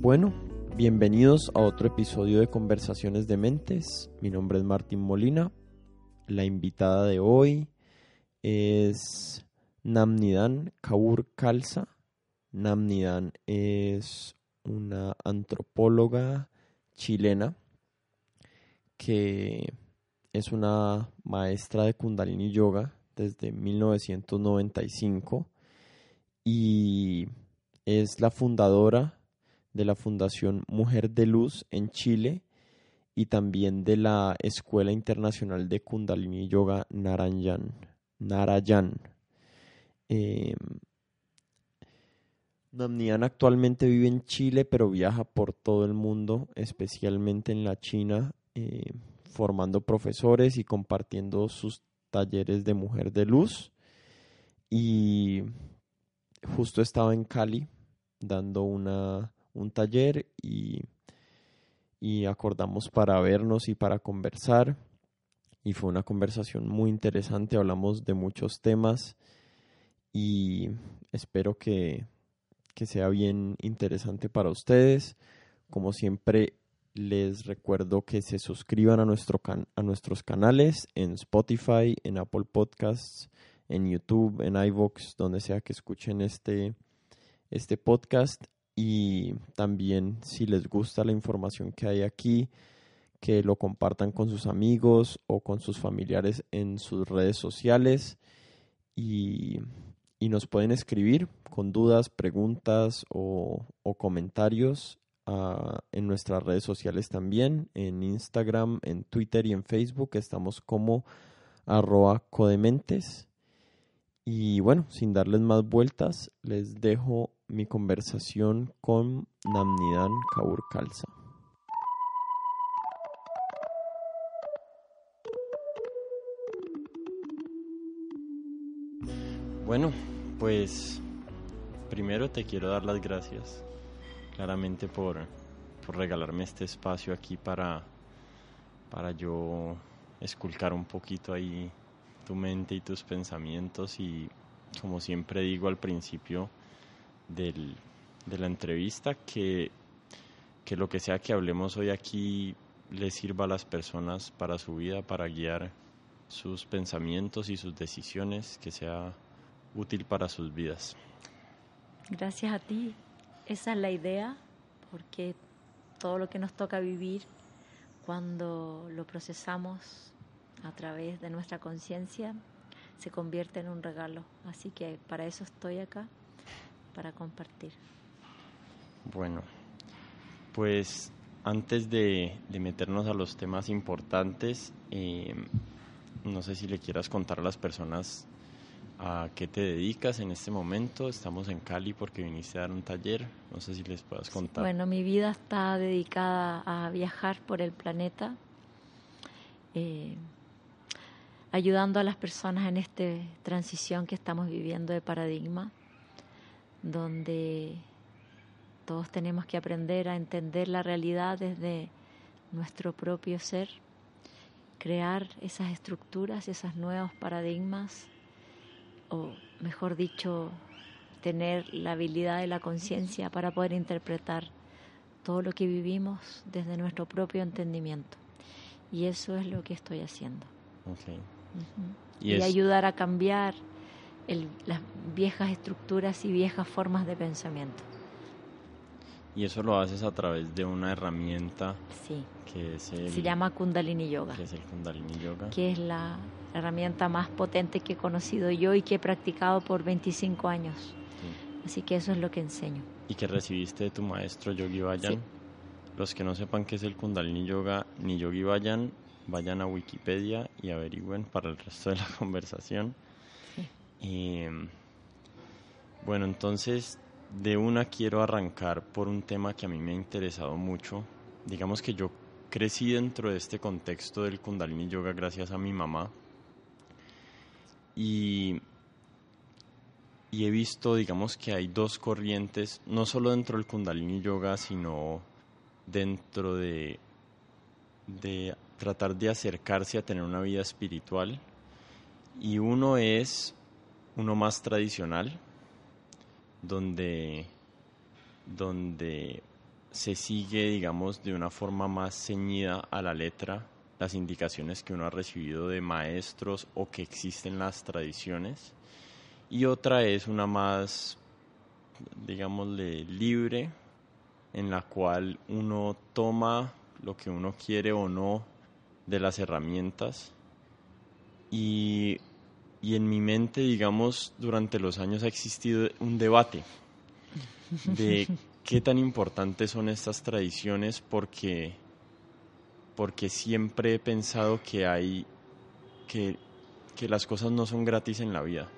Bueno, bienvenidos a otro episodio de Conversaciones de Mentes. Mi nombre es Martín Molina. La invitada de hoy es Namnidan Kaur Kalsa. Namnidan es una antropóloga chilena que es una maestra de Kundalini Yoga desde 1995 y es la fundadora de la Fundación Mujer de Luz en Chile y también de la Escuela Internacional de Kundalini Yoga Narayan. Narayan. Eh, Namnian actualmente vive en Chile, pero viaja por todo el mundo, especialmente en la China, eh, formando profesores y compartiendo sus talleres de mujer de luz. Y justo estaba en Cali dando una un taller y, y acordamos para vernos y para conversar. Y fue una conversación muy interesante, hablamos de muchos temas y espero que, que sea bien interesante para ustedes. Como siempre, les recuerdo que se suscriban a, nuestro a nuestros canales en Spotify, en Apple Podcasts, en YouTube, en iVoox, donde sea que escuchen este, este podcast y también si les gusta la información que hay aquí, que lo compartan con sus amigos o con sus familiares en sus redes sociales y, nos pueden escribir con dudas, preguntas o, comentarios ah, en nuestras redes sociales también, en Instagram, en Twitter y en Facebook estamos como arroba codementes. Y bueno, sin darles más vueltas, les dejo mi conversación con Namnidan Kaur Kalsa. Bueno, pues primero te quiero dar las gracias, claramente por, por regalarme este espacio aquí para, para yo esculcar un poquito ahí tu mente y tus pensamientos y como siempre digo al principio del, de la entrevista, que, que lo que sea que hablemos hoy aquí le sirva a las personas para su vida, para guiar sus pensamientos y sus decisiones, que sea útil para sus vidas. Gracias a ti. Esa es la idea, porque todo lo que nos toca vivir, cuando lo procesamos a través de nuestra conciencia se convierte en un regalo. Así que para eso estoy acá, para compartir. Bueno, pues antes de, meternos a los temas importantes, eh, no sé si le quieras contar a las personas a qué te dedicas en este momento. Estamos en Cali porque viniste a dar un taller. No sé si les puedas contar. Bueno, mi vida está dedicada a viajar por el planeta. Eh, ayudando a las personas en esta transición que estamos viviendo de paradigma, donde todos tenemos que aprender a entender la realidad desde nuestro propio ser, crear esas estructuras, esos nuevos paradigmas, o mejor dicho, tener la habilidad de la conciencia para poder interpretar todo lo que vivimos desde nuestro propio entendimiento. Y eso es lo que estoy haciendo. Y, ayudar a cambiar las viejas estructuras y viejas formas de pensamiento. Y eso lo haces a través de una herramienta sí. que se llama Kundalini Yoga. Que es el Kundalini Yoga. Que es la herramienta más potente que he conocido yo y que he practicado por 25 años. Así que eso es lo que enseño. ¿Y que recibiste de tu maestro Yogi Bayan? Los que no sepan qué es el Kundalini Yoga ni Yogi Bayan, vayan a Wikipedia y averigüen para el resto de la conversación. Bueno, entonces de una quiero arrancar por un tema que a mí me ha interesado mucho. Digamos que yo crecí dentro de este contexto del Kundalini Yoga gracias a mi mamá. Y, y he visto, digamos que hay dos corrientes, no solo dentro del Kundalini Yoga, sino dentro de, de tratar de acercarse a tener una vida espiritual y uno es uno más tradicional donde donde se sigue, digamos, de una forma más ceñida a la letra las indicaciones que uno ha recibido de maestros o que existen las tradiciones. Y otra es una más, digámosle, libre, en la cual uno toma lo que uno quiere o no de las herramientas. Y, y en mi mente, digamos, durante los años ha existido un debate de qué tan importantes son estas tradiciones porque, porque siempre he pensado que hay que, que las cosas no son gratis en la vida,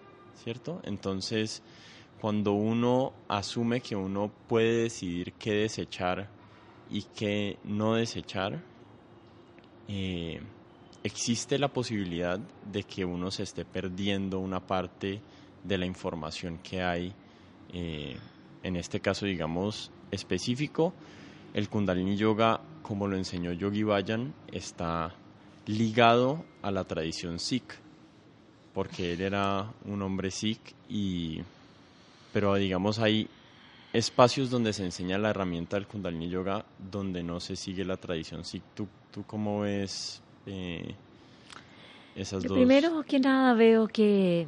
¿cierto? Entonces, cuando uno asume que uno puede decidir qué desechar y qué no desechar, eh, existe la posibilidad de que uno se esté perdiendo una parte de la información que hay eh, en este caso, digamos, específico, el Kundalini Yoga, como lo enseñó Yogi Bayan, está ligado a la tradición Sikh, porque él era un hombre Sikh y pero digamos hay espacios donde se enseña la herramienta del Kundalini Yoga donde no se sigue la tradición Sikh. ¿Tú, tú cómo ves eh, esas dos? Primero que nada veo que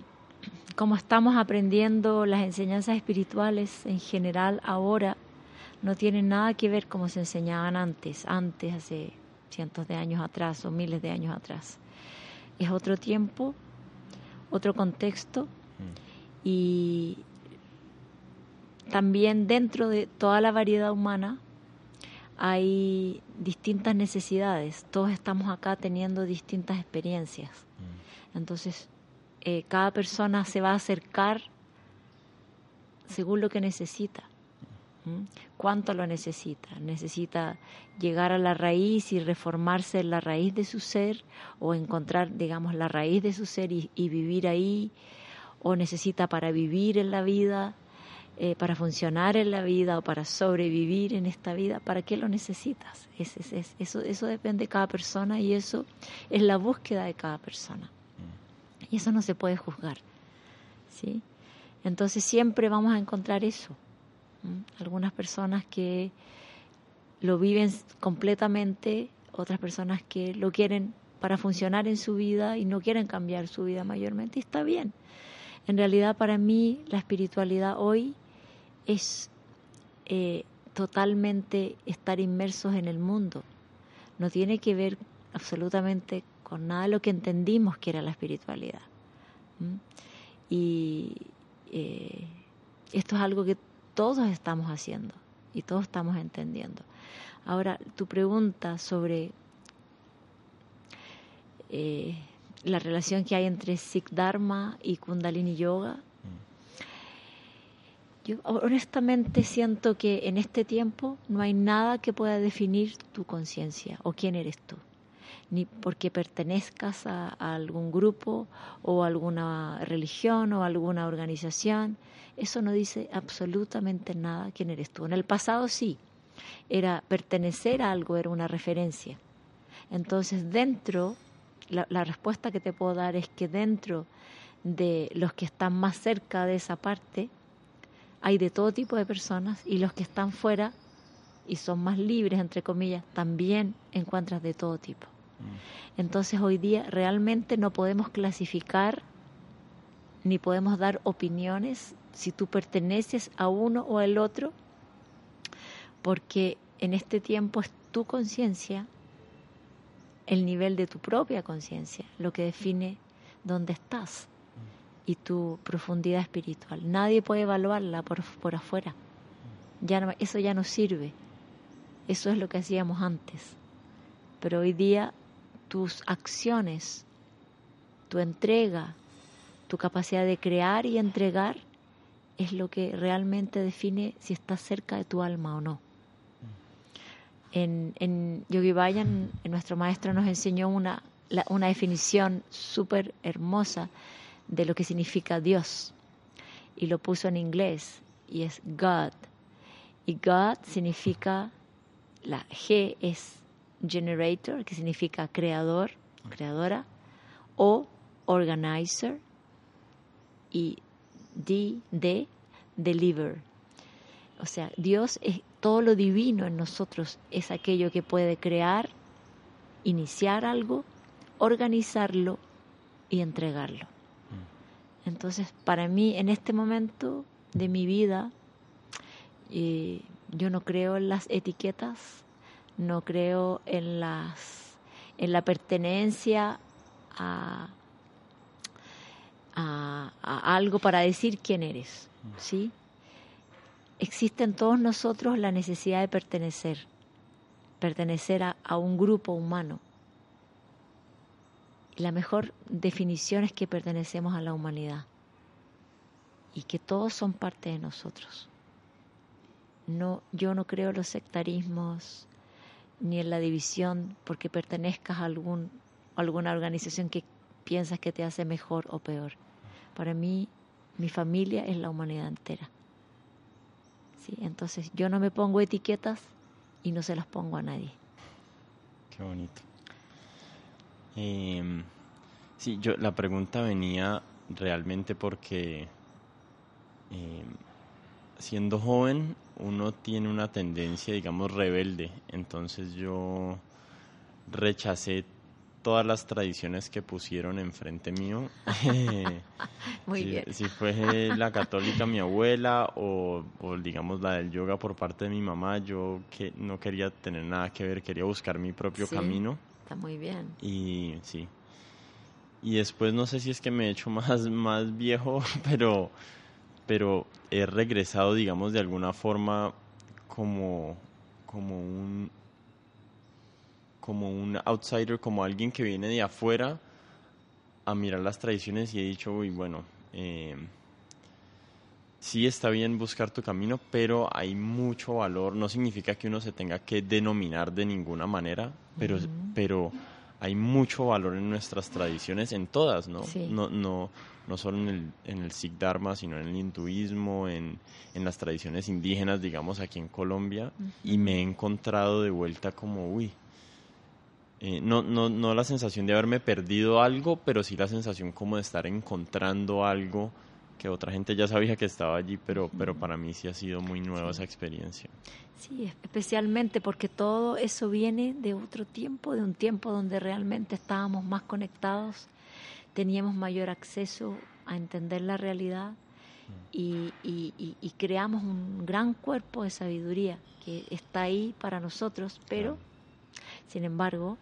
como estamos aprendiendo las enseñanzas espirituales en general ahora, no tienen nada que ver como se enseñaban antes, antes, hace cientos de años atrás o miles de años atrás. Es otro tiempo, otro contexto mm. y también dentro de toda la variedad humana hay distintas necesidades. Todos estamos acá teniendo distintas experiencias. Mm. Entonces, eh, cada persona se va a acercar según lo que necesita. ¿Cuánto lo necesita? ¿Necesita llegar a la raíz y reformarse en la raíz de su ser o encontrar, digamos, la raíz de su ser y, vivir ahí? ¿O necesita para vivir en la vida, eh, para funcionar en la vida o para sobrevivir en esta vida? ¿Para qué lo necesitas? eso, eso depende de cada persona y eso es la búsqueda de cada persona. Y eso no se puede juzgar. ¿sí? Entonces siempre vamos a encontrar eso. Algunas personas que lo viven completamente, otras personas que lo quieren para funcionar en su vida y no quieren cambiar su vida mayormente. Y está bien. En realidad para mí la espiritualidad hoy es eh, totalmente estar inmersos en el mundo. No tiene que ver absolutamente con nada de lo que entendimos que era la espiritualidad. Y eh, esto es algo que todos estamos haciendo y todos estamos entendiendo. Ahora, tu pregunta sobre eh, la relación que hay entre Sikh Dharma y Kundalini Yoga. Yo honestamente siento que en este tiempo no hay nada que pueda definir tu conciencia o quién eres tú ni porque pertenezcas a, algún grupo o alguna religión o alguna organización. Eso no dice absolutamente nada quién eres tú. En el pasado sí, era pertenecer a algo, era una referencia. Entonces dentro, la, la respuesta que te puedo dar es que dentro de los que están más cerca de esa parte, hay de todo tipo de personas y los que están fuera y son más libres, entre comillas, también encuentras de todo tipo. Entonces hoy día realmente no podemos clasificar ni podemos dar opiniones si tú perteneces a uno o al otro, porque en este tiempo es tu conciencia, el nivel de tu propia conciencia, lo que define dónde estás y tu profundidad espiritual. Nadie puede evaluarla por, por afuera. Ya eso ya no sirve. Eso es lo que hacíamos antes. Pero hoy día tus acciones, tu entrega, tu capacidad de crear y entregar es lo que realmente define si estás cerca de tu alma o no. En, en Yogi Bayan, nuestro maestro nos enseñó una, una definición súper hermosa de lo que significa Dios y lo puso en inglés y es God. Y God significa, la G es generator, que significa creador, creadora, o organizer, y D, de deliver. O sea, Dios es todo lo divino en nosotros es aquello que puede crear, iniciar algo, organizarlo y entregarlo. Entonces, para mí, en este momento de mi vida, eh, yo no creo en las etiquetas, no creo en las en la pertenencia a, algo para decir quién eres, ¿sí? Existe en todos nosotros la necesidad de pertenecer, pertenecer a un grupo humano. La mejor definición es que pertenecemos a la humanidad y que todos son parte de nosotros. No, yo no creo en los sectarismos ni en la división porque pertenezcas a algún, alguna organización que piensas que te hace mejor o peor. Para mí, mi familia es la humanidad entera. ¿Sí? Entonces, yo no me pongo etiquetas y no se las pongo a nadie. Qué bonito. Eh, sí, yo, la pregunta venía realmente porque eh, siendo joven uno tiene una tendencia, digamos, rebelde. Entonces yo rechacé todas las tradiciones que pusieron enfrente mío. Muy si, bien. Si fue la católica mi abuela o, digamos la del yoga por parte de mi mamá, yo que no quería tener nada que ver, quería buscar mi propio camino. Muy bien. Y sí. Y después no sé si es que me he hecho más, más viejo, pero, pero he regresado, digamos, de alguna forma como, como un como un outsider, como alguien que viene de afuera a mirar las tradiciones y he dicho, uy, bueno, eh, sí está bien buscar tu camino, pero hay mucho valor. No significa que uno se tenga que denominar de ninguna manera, pero, pero hay mucho valor en nuestras tradiciones, en todas, ¿no? No, no, no solo en el, en el Sikh Dharma, sino en el hinduismo, en, en las tradiciones indígenas, digamos, aquí en Colombia, y me he encontrado de vuelta como, uy, eh, no, no, no la sensación de haberme perdido algo, pero sí la sensación como de estar encontrando algo que otra gente ya sabía que estaba allí, pero, pero para mí sí ha sido muy nueva esa experiencia. Sí, especialmente porque todo eso viene de otro tiempo, de un tiempo donde realmente estábamos más conectados, teníamos mayor acceso a entender la realidad mm. y, y, y, creamos un gran cuerpo de sabiduría que está ahí para nosotros, pero, sin embargo,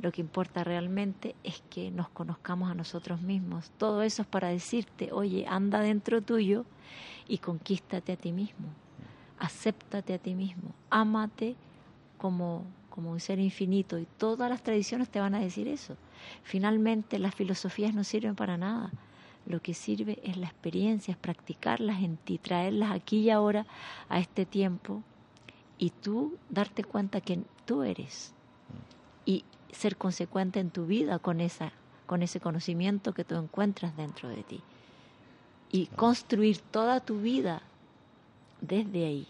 lo que importa realmente es que nos conozcamos a nosotros mismos. Todo eso es para decirte, oye, anda dentro tuyo y conquístate a ti mismo. Acéptate a ti mismo. Ámate como, como un ser infinito. Y todas las tradiciones te van a decir eso. Finalmente, las filosofías no sirven para nada. Lo que sirve es la experiencia, es practicarlas en ti, traerlas aquí y ahora a este tiempo y tú darte cuenta que tú eres. Y ser consecuente en tu vida con esa con ese conocimiento que tú encuentras dentro de ti y construir toda tu vida desde ahí.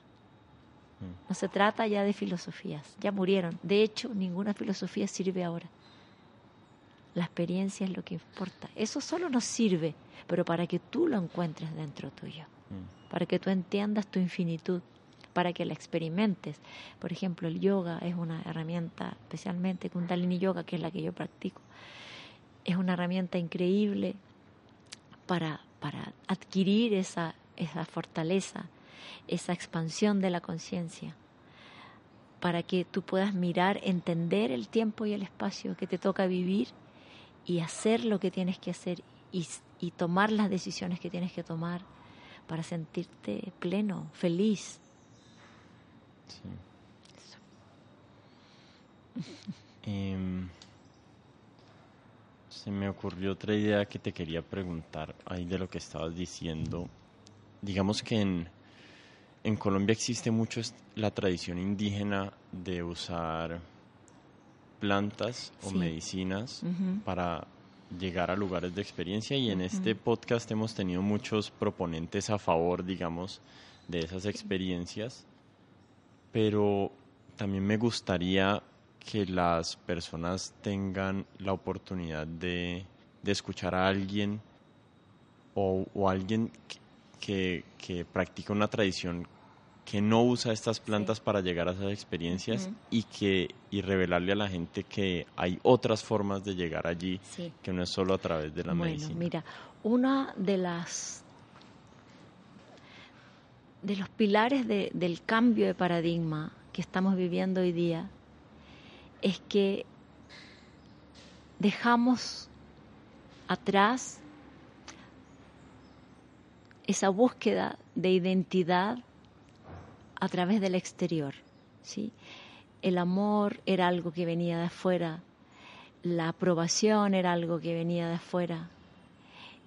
Mm. No se trata ya de filosofías, ya murieron. De hecho, ninguna filosofía sirve ahora. La experiencia es lo que importa. Eso solo nos sirve, pero para que tú lo encuentres dentro tuyo, mm. para que tú entiendas tu infinitud, para que la experimentes. Por ejemplo, el yoga es una herramienta, especialmente Kundalini Yoga, que es la que yo practico, es una herramienta increíble para, para adquirir esa, esa fortaleza, esa expansión de la conciencia, para que tú puedas mirar, entender el tiempo y el espacio que te toca vivir y hacer lo que tienes que hacer y, y tomar las decisiones que tienes que tomar para sentirte pleno, feliz, Em, se me ocurrió otra idea que te quería preguntar ahí de lo que estabas diciendo. Digamos que en, en Colombia existe mucho la tradición indígena de usar plantas o medicinas para llegar a lugares de experiencia y en este podcast hemos tenido muchos proponentes a favor, digamos, de esas experiencias pero también me gustaría que las personas tengan la oportunidad de, escuchar a alguien o, alguien que, que, practica una tradición que no usa estas plantas para llegar a esas experiencias y que y revelarle a la gente que hay otras formas de llegar allí que no es solo a través de la bueno, medicina. Mira, una de las de los pilares del cambio de paradigma que estamos viviendo hoy día es que dejamos atrás esa búsqueda de identidad a través del exterior. ¿sí? El amor era algo que venía de afuera, la aprobación era algo que venía de afuera,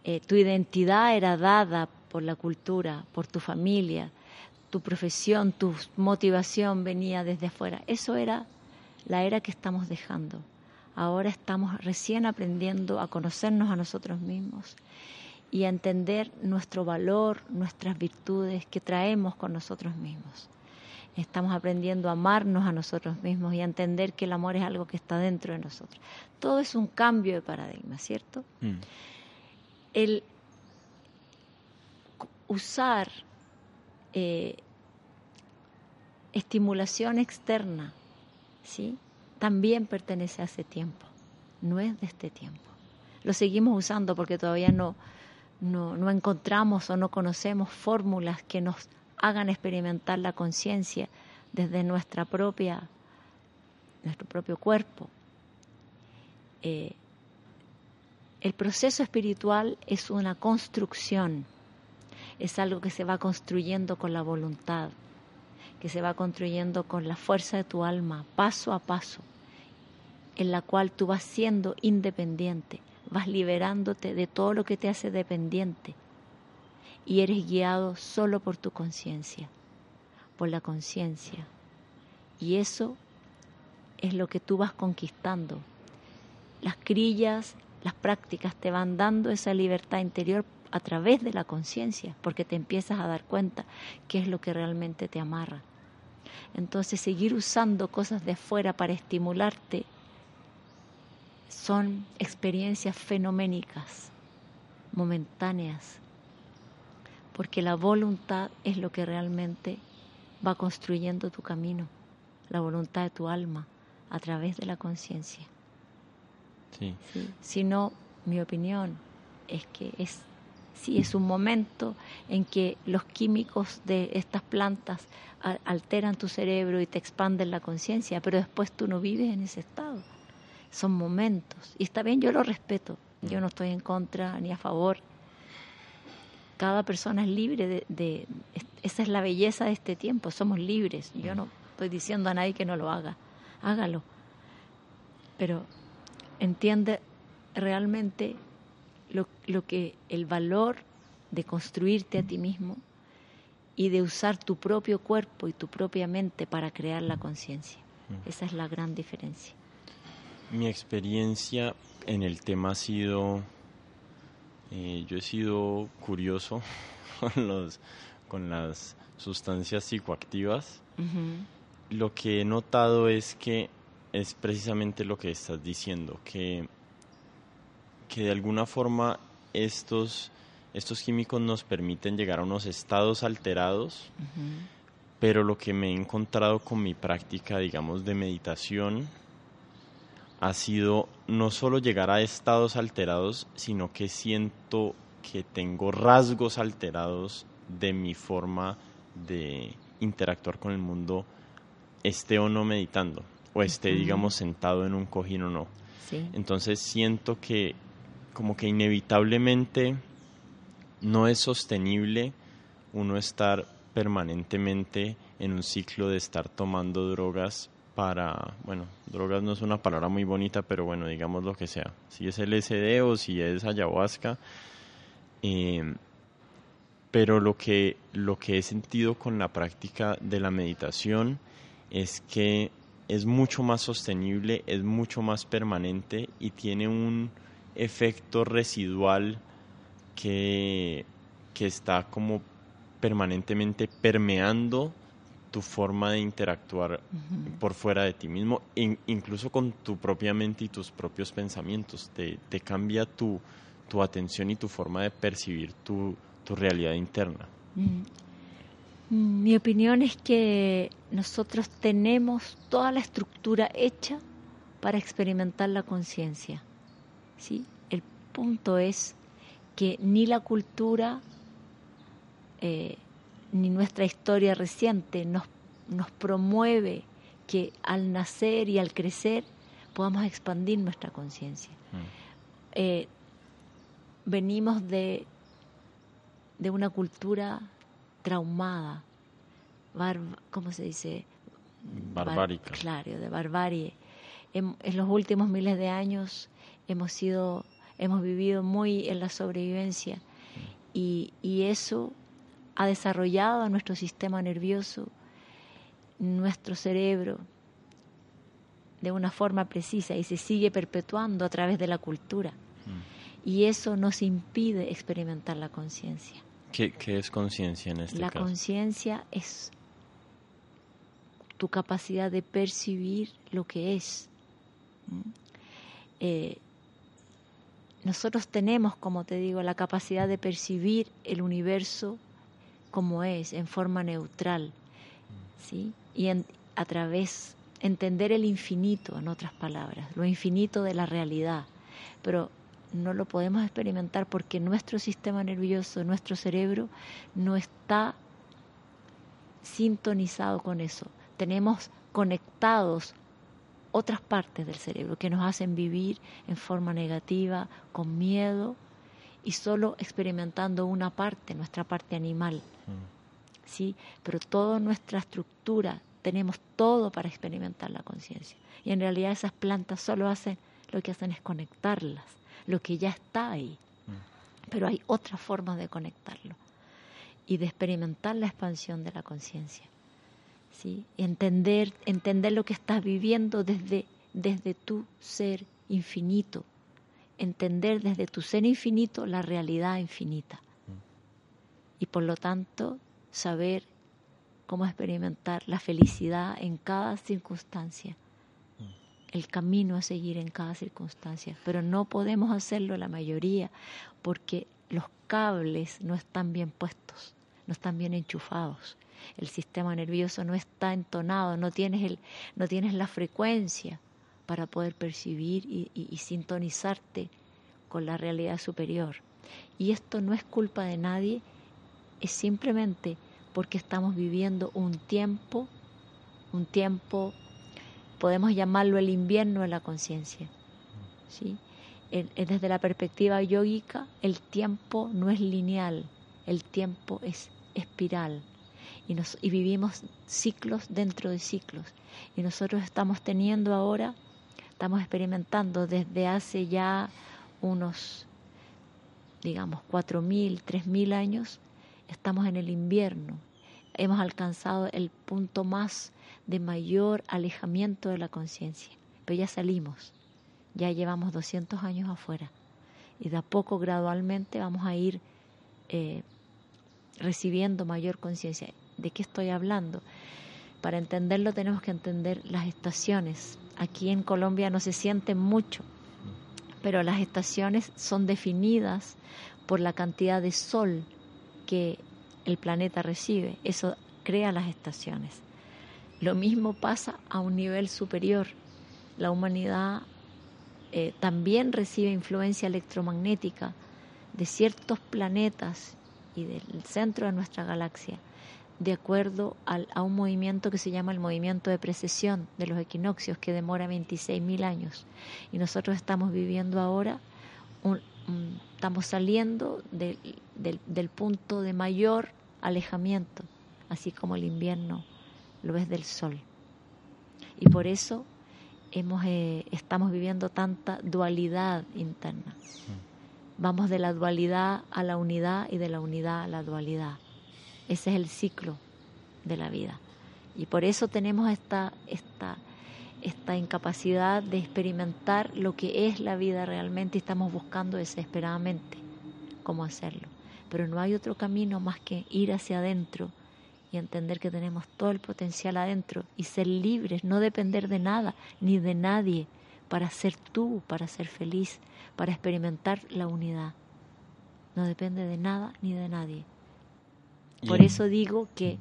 eh, tu identidad era dada por la cultura, por tu familia, tu profesión, tu motivación venía desde afuera. Eso era la era que estamos dejando. Ahora estamos recién aprendiendo a conocernos a nosotros mismos y a entender nuestro valor, nuestras virtudes que traemos con nosotros mismos. Estamos aprendiendo a amarnos a nosotros mismos y a entender que el amor es algo que está dentro de nosotros. Todo es un cambio de paradigma, ¿cierto? Mm. El usar eh, estimulación externa, ¿sí? También pertenece a ese tiempo, no es de este tiempo. Lo seguimos usando porque todavía no, no, encontramos o no conocemos fórmulas que nos hagan experimentar la conciencia desde nuestra propia, nuestro propio cuerpo. Eh, el proceso espiritual es una construcción, es algo que se va construyendo con la voluntad, que se va construyendo con la fuerza de tu alma, paso a paso, en la cual tú vas siendo independiente, vas liberándote de todo lo que te hace dependiente y eres guiado solo por tu conciencia, por la conciencia. Y eso es lo que tú vas conquistando. Las crillas, las prácticas te van dando esa libertad interior a través de la conciencia, porque te empiezas a dar cuenta qué es lo que realmente te amarra. Entonces seguir usando cosas de afuera para estimularte son experiencias fenoménicas, momentáneas, porque la voluntad es lo que realmente va construyendo tu camino, la voluntad de tu alma a través de la conciencia. Sí. Si no, mi opinión es que es sí es un momento en que los químicos de estas plantas alteran tu cerebro y te expanden la conciencia, pero después tú no vives en ese estado son momentos. Y está bien, yo lo respeto. Yo no estoy en contra ni a favor. Cada persona es libre de, Esa es la belleza de este tiempo. Somos libres. Yo no estoy diciendo a nadie que no lo haga. Hágalo. Pero entiende realmente lo, lo que el valor de construirte a ti mismo y de usar tu propio cuerpo y tu propia mente para crear la conciencia. Esa es la gran diferencia. Mi experiencia en el tema ha sido, eh, yo he sido curioso con, los, con las sustancias psicoactivas. Lo que he notado es que es precisamente lo que estás diciendo, que, que de alguna forma estos, estos químicos nos permiten llegar a unos estados alterados, pero lo que me he encontrado con mi práctica, digamos, de meditación, ha sido no solo llegar a estados alterados, sino que siento que tengo rasgos alterados de mi forma de interactuar con el mundo, esté o no meditando, o esté, digamos, sentado en un cojín o no. Entonces siento que como que inevitablemente no es sostenible uno estar permanentemente en un ciclo de estar tomando drogas para, bueno, drogas no es una palabra muy bonita, pero bueno, digamos lo que sea. Si es LSD o si es ayahuasca. Em, pero lo que, lo que he sentido con la práctica de la meditación es que es mucho más sostenible, es mucho más permanente y tiene un efecto residual que, que está como permanentemente permeando tu forma de interactuar por fuera de ti mismo, incluso con tu propia mente y tus propios pensamientos. Te, cambia tu, tu, atención y tu forma de percibir tu, realidad interna. Mi opinión es que nosotros tenemos toda la estructura hecha para experimentar la conciencia. ¿Sí? El punto es que ni la cultura eh, ni nuestra historia reciente nos, nos promueve que al nacer y al crecer podamos expandir nuestra conciencia. Mm. Eh, venimos de, de una cultura traumada, ¿cómo se dice? Barbárica. claro, de barbarie. En, los últimos miles de años hemos sido, hemos vivido muy en la sobrevivencia y, y eso ha desarrollado nuestro sistema nervioso, nuestro cerebro, de una forma precisa y se sigue perpetuando a través de la cultura. Mm. Y eso nos impide experimentar la conciencia. ¿Qué, es conciencia en este la caso? La conciencia es tu capacidad de percibir lo que es. Eh, nosotros tenemos, como te digo, la capacidad de percibir el universo como es, en forma neutral, ¿sí? Y a través, entender el infinito, en otras palabras, lo infinito de la realidad. Pero no lo podemos experimentar porque nuestro sistema nervioso, nuestro cerebro, no está sintonizado con eso. Tenemos conectados otras partes del cerebro que nos hacen vivir en forma negativa, con miedo y solo experimentando una parte, nuestra parte animal. Mm. ¿Sí? Pero toda nuestra estructura, tenemos todo para experimentar la conciencia. Y en realidad esas plantas solo hacen, lo que hacen es conectarlas lo que ya está ahí. Mm. Pero hay otras formas de conectarlo y de experimentar la expansión de la conciencia. ¿Sí? Entender, entender lo que estás viviendo desde, desde tu ser infinito. Entender desde tu ser infinito la realidad infinita. Y por lo tanto, saber cómo experimentar la felicidad en cada circunstancia el camino a seguir en cada circunstancia, pero no podemos hacerlo la mayoría porque los cables no están bien puestos, no están bien enchufados. El sistema nervioso no está entonado, no tienes, el, no tienes la frecuencia para poder percibir y sintonizarte con la realidad superior. Y esto no es culpa de nadie, es simplemente porque estamos viviendo un tiempo, un tiempo podemos llamarlo el invierno de la conciencia. ¿sí? desde la perspectiva yógica, el tiempo no es lineal, el tiempo es espiral. Y, nos, y vivimos ciclos dentro de ciclos. Y nosotros estamos teniendo ahora, estamos experimentando desde hace ya unos, digamos, 4.000, 3.000 años, estamos en el invierno. Hemos alcanzado el punto más de mayor alejamiento de la conciencia. Pero ya salimos, ya llevamos 200 años afuera y de a poco, gradualmente, vamos a ir eh, recibiendo mayor conciencia. ¿De qué estoy hablando? Para entenderlo tenemos que entender las estaciones. Aquí en Colombia no se sienten mucho, pero las estaciones son definidas por la cantidad de sol que el planeta recibe. Eso crea las estaciones. Lo mismo pasa a un nivel superior. La humanidad eh, también recibe influencia electromagnética de ciertos planetas y del centro de nuestra galaxia, de acuerdo a un movimiento que se llama el movimiento de precesión de los equinoccios, que demora 26.000 años. Y nosotros estamos viviendo ahora, estamos saliendo del punto de mayor alejamiento, así como el invierno lo ves del sol. Y por eso hemos, eh, estamos viviendo tanta dualidad interna. Vamos de la dualidad a la unidad y de la unidad a la dualidad. Ese es el ciclo de la vida. Y por eso tenemos esta, esta, esta incapacidad de experimentar lo que es la vida realmente y estamos buscando desesperadamente cómo hacerlo. Pero no hay otro camino más que ir hacia adentro y entender que tenemos todo el potencial adentro y ser libres, no depender de nada ni de nadie para ser tú, para ser feliz, para experimentar la unidad. No depende de nada ni de nadie. Por eso digo que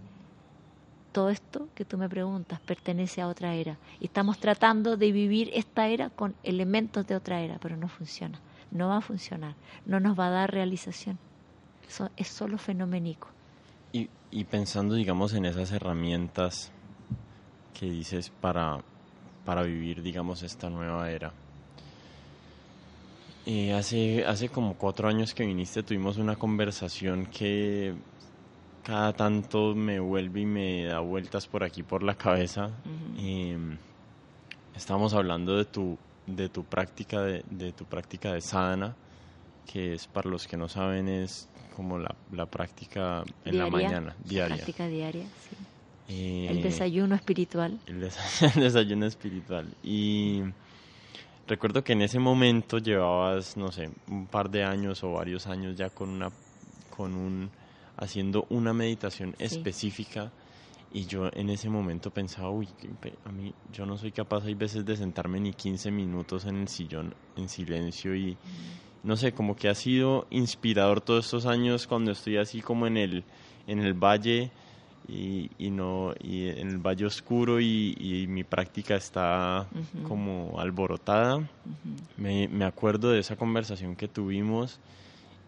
todo esto que tú me preguntas pertenece a otra era. Y estamos tratando de vivir esta era con elementos de otra era, pero no funciona. No va a funcionar. No nos va a dar realización. Eso es solo fenoménico. Y, y pensando, digamos, en esas herramientas que dices para, para vivir, digamos, esta nueva era. Eh, hace, hace como cuatro años que viniste tuvimos una conversación que cada tanto me vuelve y me da vueltas por aquí por la cabeza. Em, estamos hablando de tu, de tu práctica de, de, tu práctica de sadhana, que es para los que no saben es como la, la práctica en la mañana, diaria. Práctica diaria, sí. Eh, el desayuno espiritual. El, el desayuno espiritual. Y recuerdo que en ese momento llevabas, no sé, un par de años o varios años ya con una con un haciendo una meditación específica y yo en ese momento pensaba, uy, a mí yo no soy capaz hay veces de sentarme ni 15 minutos en el sillón en silencio y no sé, como que ha sido inspirador todos estos años cuando estoy así como en el en el valle y, y no y en el valle oscuro y, mi práctica está como alborotada. me, me acuerdo de esa conversación que tuvimos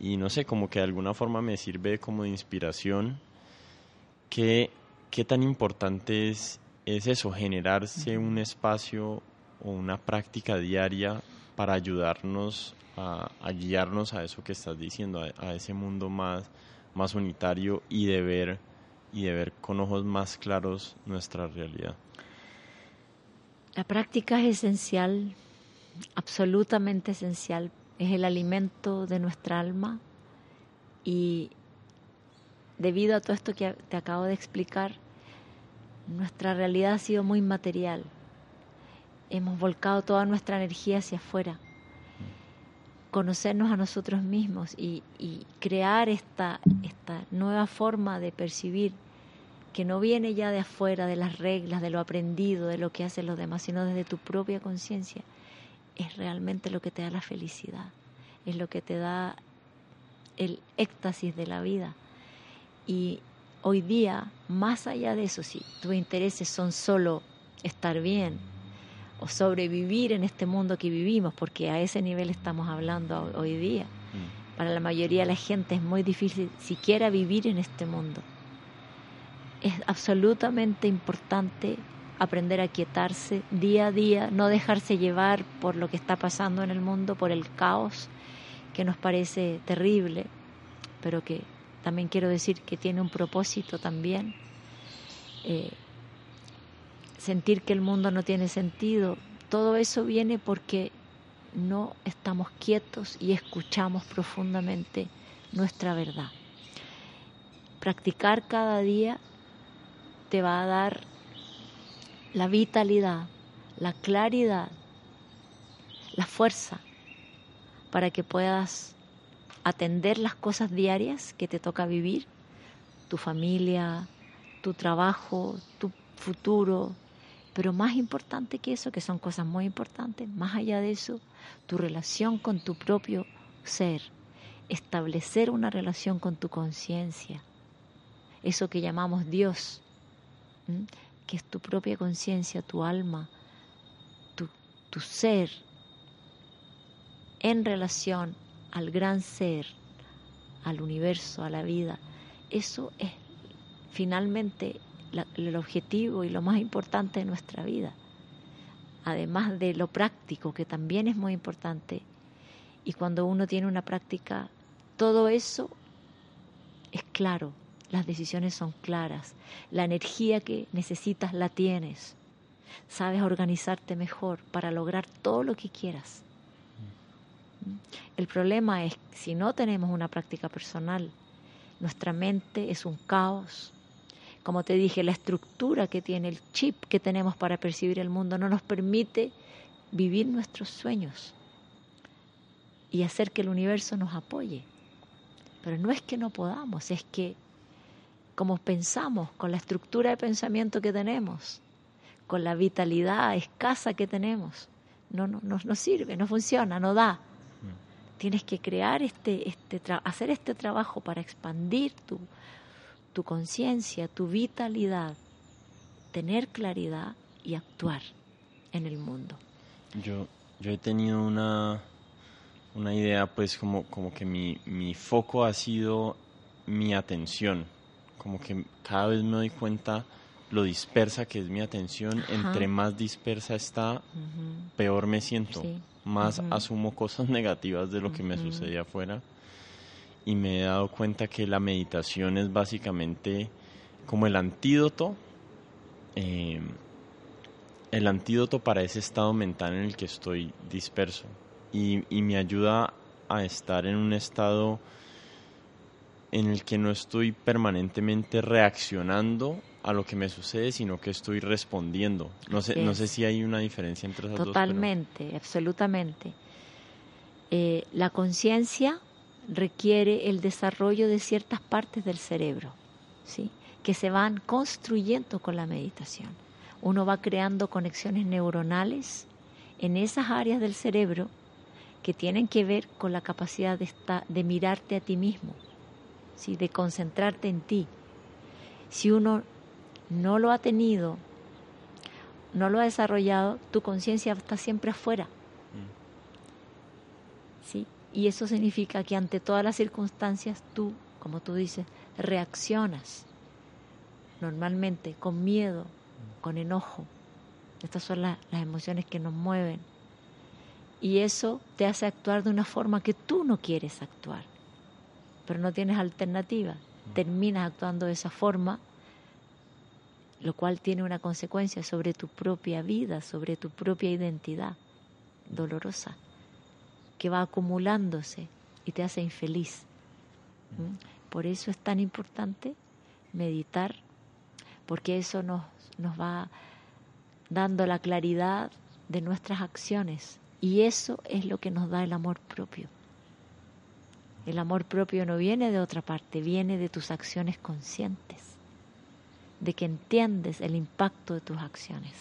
y no sé, como que de alguna forma me sirve como de inspiración. ¿Qué, qué tan importante es, es eso, generarse un espacio o una práctica diaria para ayudarnos a, guiarnos a eso que estás diciendo, a, ese mundo más, más unitario y de ver y de ver con ojos más claros nuestra realidad. La práctica es esencial, absolutamente esencial es el alimento de nuestra alma y debido a todo esto que te acabo de explicar, nuestra realidad ha sido muy material. Hemos volcado toda nuestra energía hacia afuera. Conocernos a nosotros mismos y, crear esta, esta nueva forma de percibir que no viene ya de afuera, de las reglas, de lo aprendido, de lo que hacen los demás, sino desde tu propia conciencia es realmente lo que te da la felicidad, es lo que te da el éxtasis de la vida. Y hoy día, más allá de eso, si tus intereses son solo estar bien o sobrevivir en este mundo que vivimos, porque a ese nivel estamos hablando hoy día, mm. para la mayoría de la gente es muy difícil siquiera vivir en este mundo. Es absolutamente importante aprender a quietarse día a día, no dejarse llevar por lo que está pasando en el mundo, por el caos que nos parece terrible, pero que también quiero decir que tiene un propósito también. Eh, sentir que el mundo no tiene sentido, todo eso viene porque no estamos quietos y escuchamos profundamente nuestra verdad. Practicar cada día te va a dar la vitalidad, la claridad, la fuerza para que puedas atender las cosas diarias que te toca vivir, tu familia, tu trabajo, tu futuro, pero más importante que eso, que son cosas muy importantes, más allá de eso, tu relación con tu propio ser, establecer una relación con tu conciencia, eso que llamamos Dios, que es tu propia conciencia, tu alma, tu, tu ser en relación al gran ser, al universo, a la vida. Eso es finalmente el objetivo y lo más importante de nuestra vida. Además de lo práctico, que también es muy importante. Y cuando uno tiene una práctica, todo eso es claro, las decisiones son claras, la energía que necesitas la tienes, sabes organizarte mejor para lograr todo lo que quieras. El problema es si no tenemos una práctica personal, nuestra mente es un caos. Como te dije, la estructura que tiene el chip que tenemos para percibir el mundo no nos permite vivir nuestros sueños y hacer que el universo nos apoye. Pero no es que no podamos, es que como pensamos, con la estructura de pensamiento que tenemos, con la vitalidad escasa que tenemos. No, no, no, sirve, no funciona, no da. Mm. Tienes que crear este, este hacer este trabajo para expandir tu, tu conciencia, tu vitalidad, tener claridad y actuar en el mundo. Yo, yo he tenido una, una idea, pues como, como que mi, mi foco ha sido mi atención, como que cada vez me doy cuenta lo dispersa que es mi atención, entre más dispersa está, peor me siento, más asumo cosas negativas de lo que me sucede afuera. Y me he dado cuenta que la meditación es básicamente como el antídoto, eh, el antídoto para ese estado mental en el que estoy disperso. Y, y me ayuda a estar en un estado en el que no estoy permanentemente reaccionando a lo que me sucede, sino que estoy respondiendo. No sé, no sé si hay una diferencia entre esas Totalmente, dos. Totalmente, absolutamente. Eh, la conciencia requiere el desarrollo de ciertas partes del cerebro, ¿sí? que se van construyendo con la meditación. Uno va creando conexiones neuronales en esas áreas del cerebro que tienen que ver con la capacidad de, de mirarte a ti mismo, ¿sí? de concentrarte en ti. Si uno no lo ha tenido, no lo ha desarrollado, tu conciencia está siempre afuera. Mm. ¿Sí? Y eso significa que ante todas las circunstancias tú, como tú dices, reaccionas normalmente con miedo, con enojo. Estas son las emociones que nos mueven. Y eso te hace actuar de una forma que tú no quieres actuar, pero no tienes alternativa. Mm. Terminas actuando de esa forma, lo cual tiene una consecuencia sobre tu propia vida, sobre tu propia identidad, dolorosa que va acumulándose y te hace infeliz. Por eso es tan importante meditar, porque eso nos, nos va dando la claridad de nuestras acciones y eso es lo que nos da el amor propio. El amor propio no viene de otra parte, viene de tus acciones conscientes, de que entiendes el impacto de tus acciones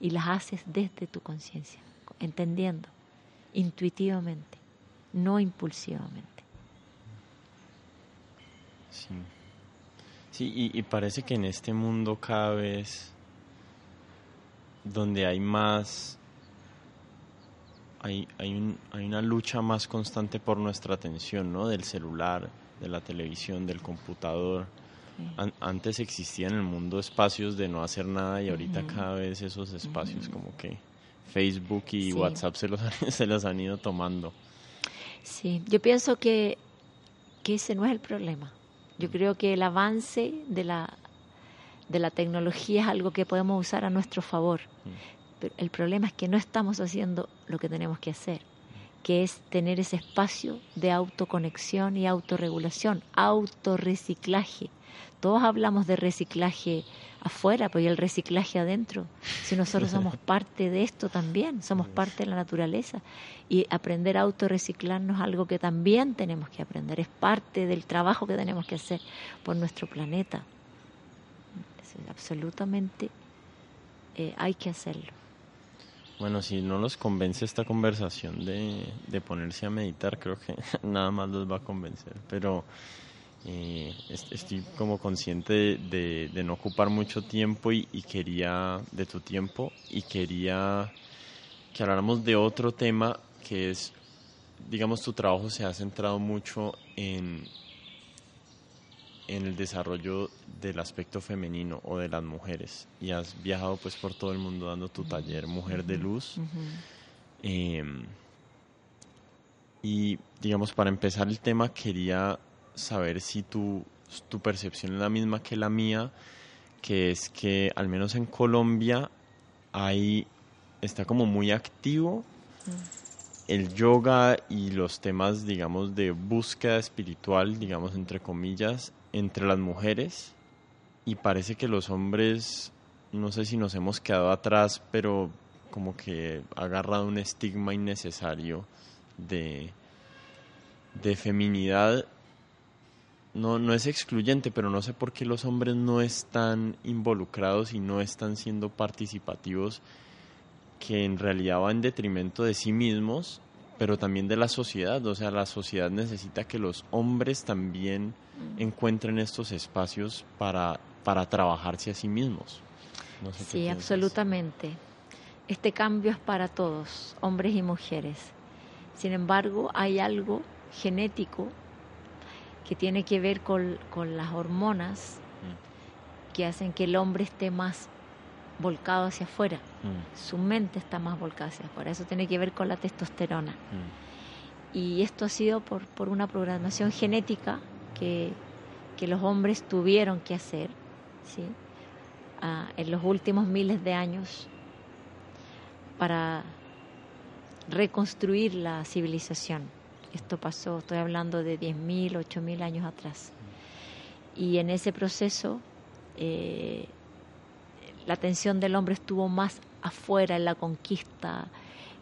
y las haces desde tu conciencia, entendiendo intuitivamente, no impulsivamente. Sí, sí y, parece que en este mundo cada vez donde hay más, hay, hay, un, hay una lucha más constante por nuestra atención, ¿no? Del celular, de la televisión, del computador. antes existían en el mundo espacios de no hacer nada y ahorita cada vez esos espacios como que Facebook y WhatsApp se los, se los han ido tomando. Sí, yo pienso que, que ese no es el problema. Yo mm. creo que el avance de la, de la tecnología es algo que podemos usar a nuestro favor. Pero el problema es que no estamos haciendo lo que tenemos que hacer, que es tener ese espacio de autoconexión y autorregulación, autorreciclaje. Todos hablamos de reciclaje afuera, pues y el reciclaje adentro. Si nosotros somos parte de esto también, somos parte de la naturaleza. Y aprender a autorreciclarnos es algo que también tenemos que aprender, es parte del trabajo que tenemos que hacer por nuestro planeta. absolutamente eh, hay que hacerlo. Bueno, si no los convence esta conversación de, de ponerse a meditar, creo que nada más los va a convencer. Pero eh, estoy como consciente de, no ocupar mucho tiempo y, quería, de tu tiempo, y quería que habláramos de otro tema que es, digamos, tu trabajo se ha centrado mucho en, en el desarrollo del aspecto femenino o de las mujeres y has viajado pues por todo el mundo dando tu taller Mujer de Luz. Em, y digamos, para empezar el tema quería saber si tu, tu percepción es la misma que la mía, que es que al menos en Colombia hay, está como muy activo mm. el yoga y los temas, digamos, de búsqueda espiritual, digamos, entre comillas, entre las mujeres. Y parece que los hombres, no sé si nos hemos quedado atrás, pero como que ha agarrado un estigma innecesario de, de feminidad no, no es excluyente, pero no sé por qué los hombres no están involucrados y no están siendo participativos, que en realidad va en detrimento de sí mismos, pero también de la sociedad. O sea, la sociedad necesita que los hombres también mm. encuentren estos espacios para para trabajarse a sí mismos. sí, absolutamente. Este cambio es para todos, hombres y mujeres. Sin embargo, hay algo genético que tiene que ver con, las hormonas mm. que hacen que el hombre esté más volcado hacia afuera. Mm. Su mente está más volcada hacia afuera. Eso tiene que ver con la testosterona. Mm. Y esto ha sido por, por una programación genética que, que, los hombres tuvieron que hacer ¿sí? Ah, en los últimos miles de años para reconstruir la civilización. Esto pasó, estoy hablando de 10.000, 8.000 años atrás. Y en ese proceso eh, la atención del hombre estuvo más afuera, en la conquista,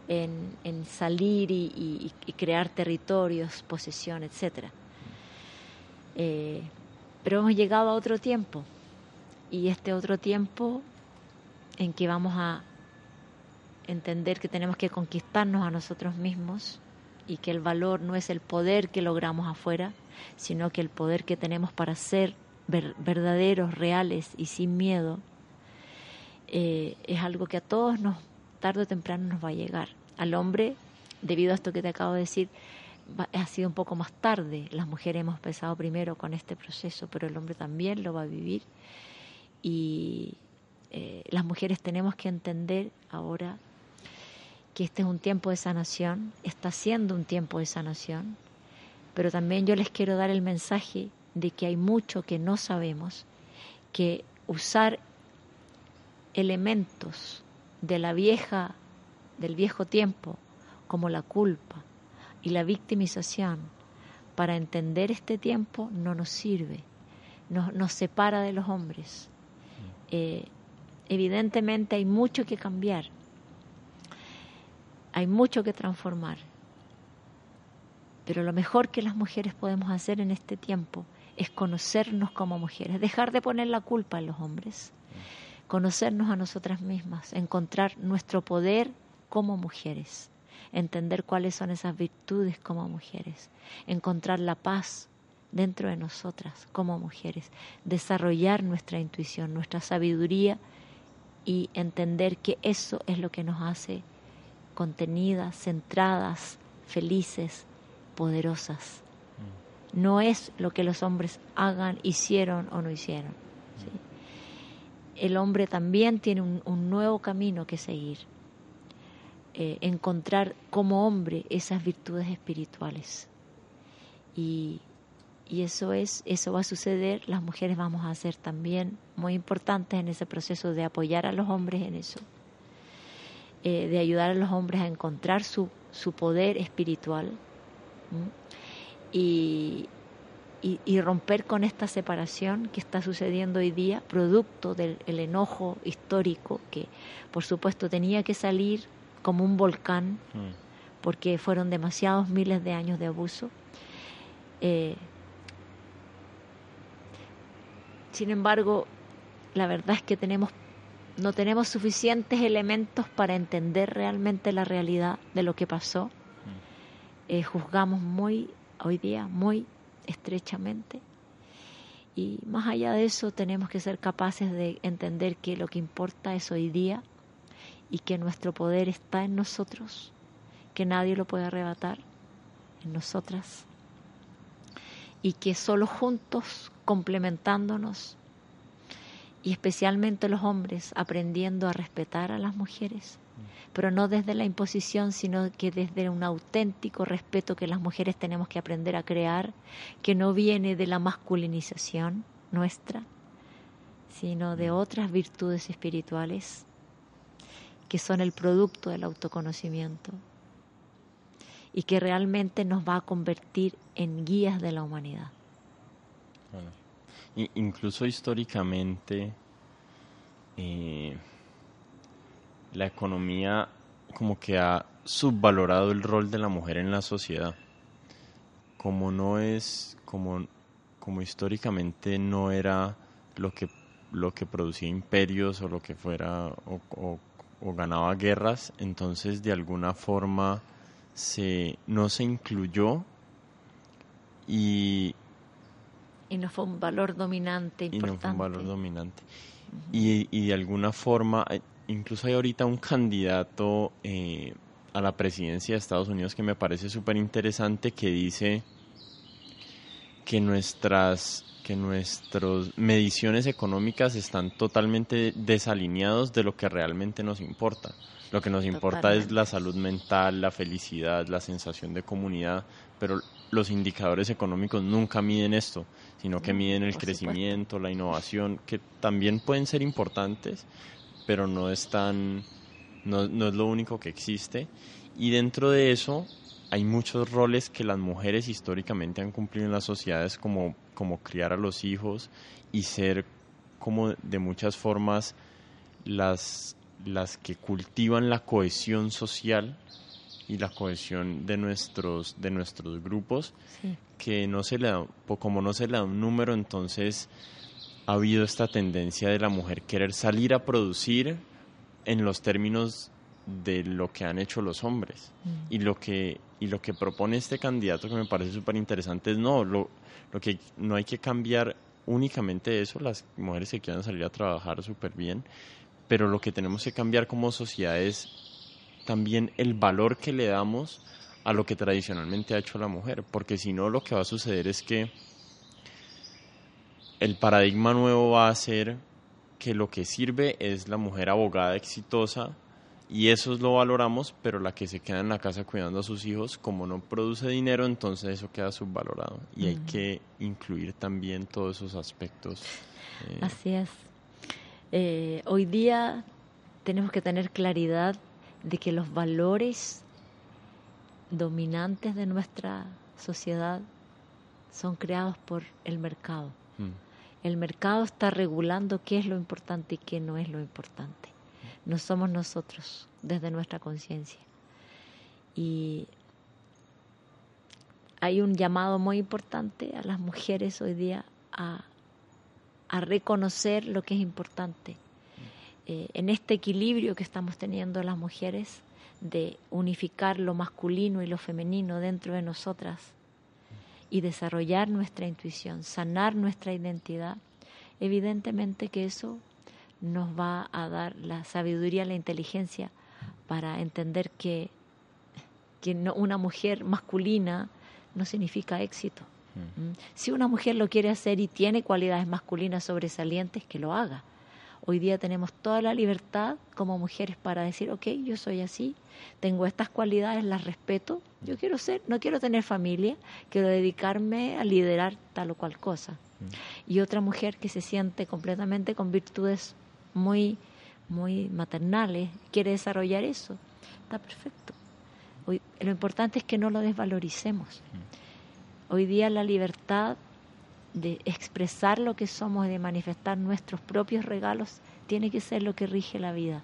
en, salir y, crear territorios, posesión, etc. Eh, pero hemos llegado a otro tiempo, y este otro tiempo en que vamos a entender que tenemos que conquistarnos a nosotros mismos y que el valor no es el poder que logramos afuera, sino que el poder que tenemos para ser verdaderos, reales y sin miedo, eh, es algo que a todos nos, tarde o temprano nos va a llegar. Al hombre, debido a esto que te acabo de decir, ha sido un poco más tarde. Las mujeres hemos empezado primero con este proceso, pero el hombre también lo va a vivir. Y eh, las mujeres tenemos que entender ahora que este es un tiempo de sanación, está siendo un tiempo de sanación, pero también yo les quiero dar el mensaje de que hay mucho que no sabemos, que usar elementos de la vieja, del viejo tiempo, como la culpa y la victimización, para entender este tiempo no nos sirve, nos, nos separa de los hombres. Eh, evidentemente hay mucho que cambiar, hay mucho que transformar, pero lo mejor que las mujeres podemos hacer en este tiempo es conocernos como mujeres, dejar de poner la culpa en los hombres conocernos a nosotras mismas, encontrar nuestro poder como mujeres, entender cuáles son esas virtudes como mujeres, encontrar la paz dentro de nosotras como mujeres, desarrollar nuestra intuición, nuestra sabiduría y entender que eso es lo que nos hace contenidas, centradas, felices, poderosas. Mm. No es lo que los hombres hagan, hicieron o no hicieron el hombre también tiene un, nuevo camino que seguir. Eh, encontrar como hombre esas virtudes espirituales. Y, eso es, eso va a suceder, las mujeres vamos a ser también muy importantes en ese proceso de apoyar a los hombres en eso, eh, de ayudar a los hombres a encontrar su, su poder espiritual. Y, y, romper con esta separación que está sucediendo hoy día, producto del enojo histórico que por supuesto tenía que salir como un volcán, mm. porque fueron demasiados miles de años de abuso. Eh, sin embargo, la verdad es que tenemos no tenemos suficientes elementos para entender realmente la realidad de lo que pasó. Mm. Eh, juzgamos muy hoy día muy estrechamente. Y más allá de eso tenemos que ser capaces de entender que lo que importa es hoy día y que nuestro poder está en nosotros, que nadie lo puede arrebatar, en nosotras, y que solo juntos, complementándonos, y especialmente los hombres, aprendiendo a respetar a las mujeres, pero no desde la imposición, sino que desde un auténtico respeto que las mujeres tenemos que aprender a crear, que no viene de la masculinización nuestra, sino de otras virtudes espirituales que son el producto del autoconocimiento y que realmente nos va a convertir en guías de la humanidad. Incluso históricamente, eh, la economía como que ha subvalorado el rol de la mujer en la sociedad. Como no es, como, como históricamente no era lo que, lo que producía imperios o lo que fuera, o, o, ganaba guerras, entonces de alguna forma se, no se incluyó y Y no fue un valor dominante importante. Y no fue un valor dominante. y, y, de alguna forma, eh, incluso hay ahorita un candidato eh, a la presidencia de Estados Unidos que me parece súper interesante que dice que nuestras que nuestras mediciones económicas están totalmente desalineados de lo que realmente nos importa. Lo que nos importa es la salud mental, la felicidad, la sensación de comunidad, pero los indicadores económicos nunca miden esto, sino que miden el crecimiento, la innovación, que también pueden ser importantes, pero no es no, no es lo único que existe. Y dentro de eso hay muchos roles que las mujeres históricamente han cumplido en las sociedades como, como criar a los hijos y ser como de muchas formas las, las que cultivan la cohesión social y la cohesión de nuestros, de nuestros grupos, que no se le da, como no se le da un número, entonces ha habido esta tendencia de la mujer querer salir a producir en los términos de lo que han hecho los hombres. Mm. Y, lo que, y lo que propone este candidato que me parece súper interesante es no, lo, lo que no hay que cambiar únicamente eso, las mujeres que quieran salir a trabajar súper bien, pero lo que tenemos que cambiar como sociedad es también el valor que le damos a lo que tradicionalmente ha hecho la mujer, porque si no lo que va a suceder es que el paradigma nuevo va a ser que lo que sirve es la mujer abogada exitosa y eso lo valoramos, pero la que se queda en la casa cuidando a sus hijos, como no produce dinero, entonces eso queda subvalorado. Y hay que incluir también todos esos aspectos. Eh. Así es. Eh, hoy día tenemos que tener claridad de que los valores dominantes de nuestra sociedad son creados por el mercado. Mm. El mercado está regulando qué es lo importante y qué no es lo importante no somos nosotros desde nuestra conciencia. Y hay un llamado muy importante a las mujeres hoy día a, reconocer lo que es importante. Eh, en este equilibrio que estamos teniendo las mujeres de unificar lo masculino y lo femenino dentro de nosotras y desarrollar nuestra intuición, sanar nuestra identidad, evidentemente que eso nos va a dar la sabiduría, la inteligencia para entender que, que una mujer masculina no significa éxito. Mm. ¿Mm? Si una mujer lo quiere hacer y tiene cualidades masculinas sobresalientes, que lo haga. Hoy día tenemos toda la libertad como mujeres para decir, ok, yo soy así, tengo estas cualidades, las respeto, yo quiero ser, no quiero tener familia, quiero dedicarme a liderar tal o cual cosa. Mm. Y otra mujer que se siente completamente con virtudes muy, muy maternales, quiere desarrollar eso, está perfecto. Hoy, lo importante es que no lo desvaloricemos. Hoy día la libertad de expresar lo que somos de manifestar nuestros propios regalos tiene que ser lo que rige la vida.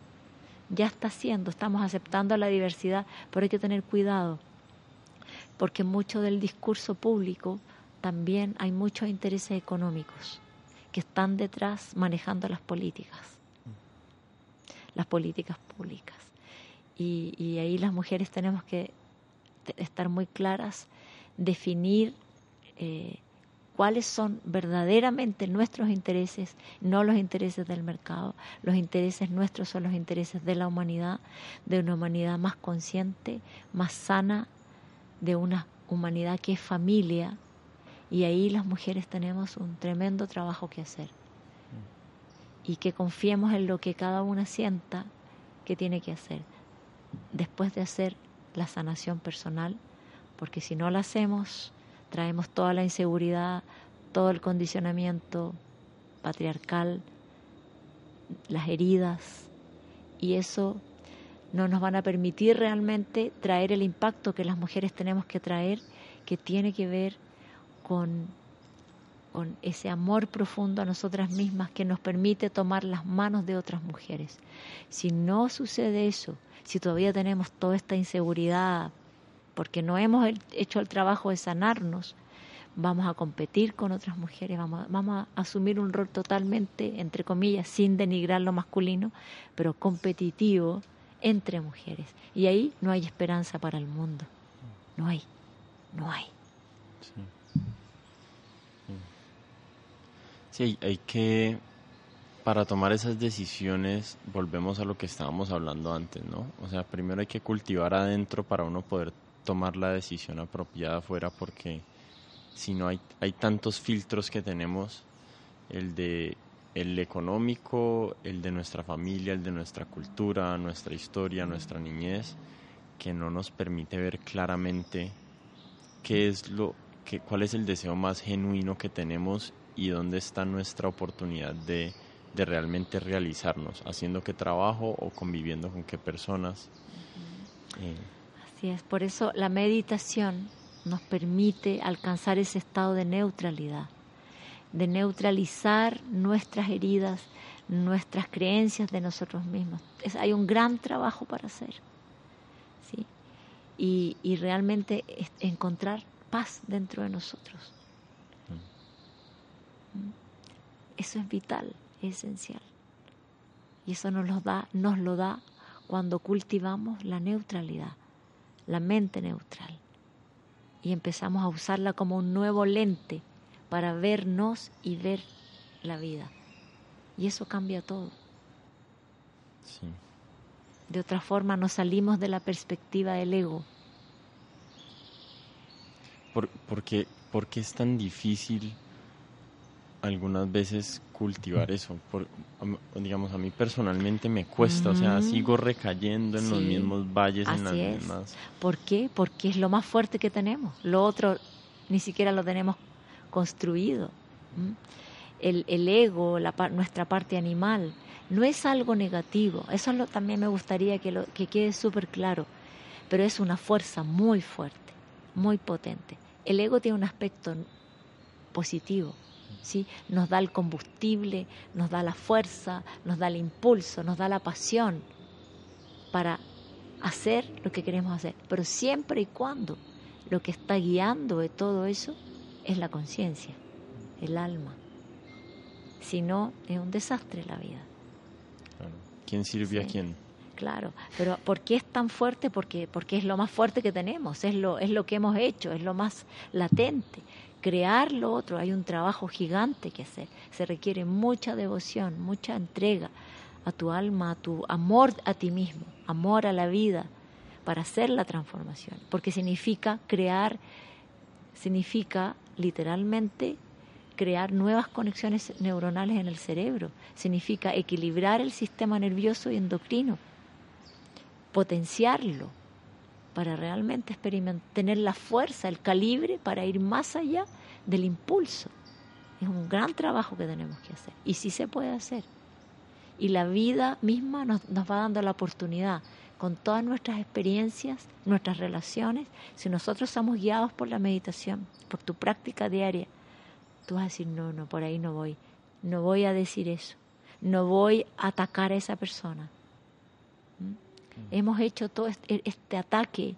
Ya está siendo, estamos aceptando la diversidad, pero hay que tener cuidado, porque mucho del discurso público también hay muchos intereses económicos que están detrás manejando las políticas las políticas públicas. Y, ahí las mujeres tenemos que estar muy claras, definir eh, cuáles son verdaderamente nuestros intereses, no los intereses del mercado. Los intereses nuestros son los intereses de la humanidad, de una humanidad más consciente, más sana, de una humanidad que es familia. Y ahí las mujeres tenemos un tremendo trabajo que hacer y que confiemos en lo que cada una sienta que tiene que hacer después de hacer la sanación personal, porque si no la hacemos, traemos toda la inseguridad, todo el condicionamiento patriarcal, las heridas, y eso no nos van a permitir realmente traer el impacto que las mujeres tenemos que traer, que tiene que ver con con ese amor profundo a nosotras mismas que nos permite tomar las manos de otras mujeres. Si no sucede eso, si todavía tenemos toda esta inseguridad, porque no hemos hecho el trabajo de sanarnos, vamos a competir con otras mujeres, vamos, a asumir un rol totalmente, entre comillas, sin denigrar lo masculino, pero competitivo entre mujeres. Y ahí no hay esperanza para el mundo. No hay, no hay. Sí, hay que, para tomar esas decisiones, volvemos a lo que estábamos hablando antes, ¿no? O sea, primero hay que cultivar adentro para uno poder tomar la decisión apropiada afuera, porque si no hay, hay tantos filtros que tenemos, el de el económico, el de nuestra familia, el de nuestra cultura, nuestra historia, nuestra niñez, que no nos permite ver claramente qué es lo que, cuál es el deseo más genuino que tenemos y dónde está nuestra oportunidad de, realmente realizarnos, haciendo qué trabajo o conviviendo con qué personas. Eh, Así es, por eso la meditación nos permite alcanzar ese estado de neutralidad, de neutralizar nuestras heridas, nuestras creencias de nosotros mismos. hay un gran trabajo para hacer. ¿sí? Y, y realmente encontrar paz dentro de nosotros. Eso es vital, es esencial. Y eso nos lo da, nos lo da cuando cultivamos la neutralidad, la mente neutral. Y empezamos a usarla como un nuevo lente para vernos y ver la vida. Y eso cambia todo. De otra forma nos salimos de la perspectiva del ego. ¿Por, porque, ¿Por qué es tan difícil algunas veces cultivar eso. Por, digamos, a mí personalmente me cuesta, o sea, sigo recayendo en los mismos valles, en las mismas. ¿Por qué? Porque es lo más fuerte que tenemos. Lo otro ni siquiera lo tenemos construido. El, el, ego, la, nuestra parte animal, no es algo negativo. Eso lo, también me gustaría que, lo, que quede súper claro. Pero es una fuerza muy fuerte, muy potente. El ego tiene un aspecto positivo ¿sí? Nos da el combustible, nos da la fuerza, nos da el impulso, nos da la pasión para hacer lo que queremos hacer. Pero siempre y cuando lo que está guiando de todo eso es la conciencia, el alma. Si no, es un desastre la vida. ¿Quién sirve a quién? Claro, pero ¿por qué es tan fuerte? Porque, porque es lo más fuerte que tenemos, es lo, es lo que hemos hecho, es lo más latente crear lo otro, hay un trabajo gigante que hacer. Se requiere mucha devoción, mucha entrega a tu alma, a tu amor a ti mismo, amor a la vida, para hacer la transformación. Porque significa crear, significa literalmente crear nuevas conexiones neuronales en el cerebro, significa equilibrar el sistema nervioso y endocrino, potenciarlo para realmente experimentar, tener la fuerza, el calibre para ir más allá del impulso. Es un gran trabajo que tenemos que hacer y sí se puede hacer. Y la vida misma nos, nos va dando la oportunidad con todas nuestras experiencias, nuestras relaciones, si nosotros somos guiados por la meditación, por tu práctica diaria, tú vas a decir, no, no, por ahí no voy, no voy a decir eso, no voy a atacar a esa persona, Hemos hecho todo este, este, ataque,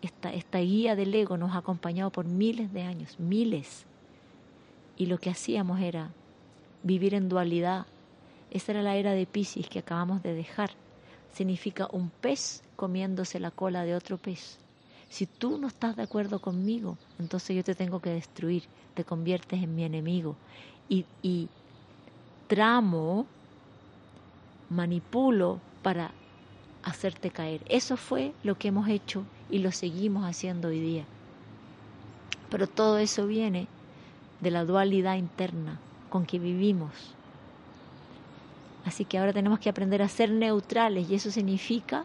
esta, esta guía del ego nos ha acompañado por miles de años, miles. Y lo que hacíamos era vivir en dualidad. Esa era la era de Pisces que acabamos de dejar. Significa un pez comiéndose la cola de otro pez. Si tú no estás de acuerdo conmigo, entonces yo te tengo que destruir, te conviertes en mi enemigo. Y tramo, manipulo para hacerte caer. Eso fue lo que hemos hecho y lo seguimos haciendo hoy día. Pero todo eso viene de la dualidad interna con que vivimos. Así que ahora tenemos que aprender a ser neutrales y eso significa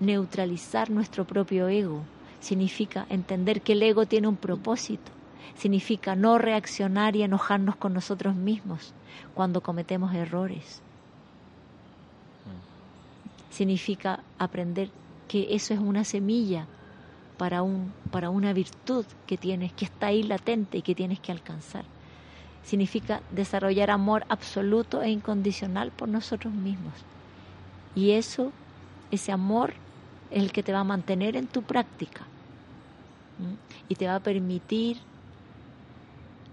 neutralizar nuestro propio ego. Significa entender que el ego tiene un propósito. Significa no reaccionar y enojarnos con nosotros mismos cuando cometemos errores significa aprender que eso es una semilla para, un, para una virtud que tienes, que está ahí latente y que tienes que alcanzar. Significa desarrollar amor absoluto e incondicional por nosotros mismos. Y eso, ese amor, es el que te va a mantener en tu práctica y te va a permitir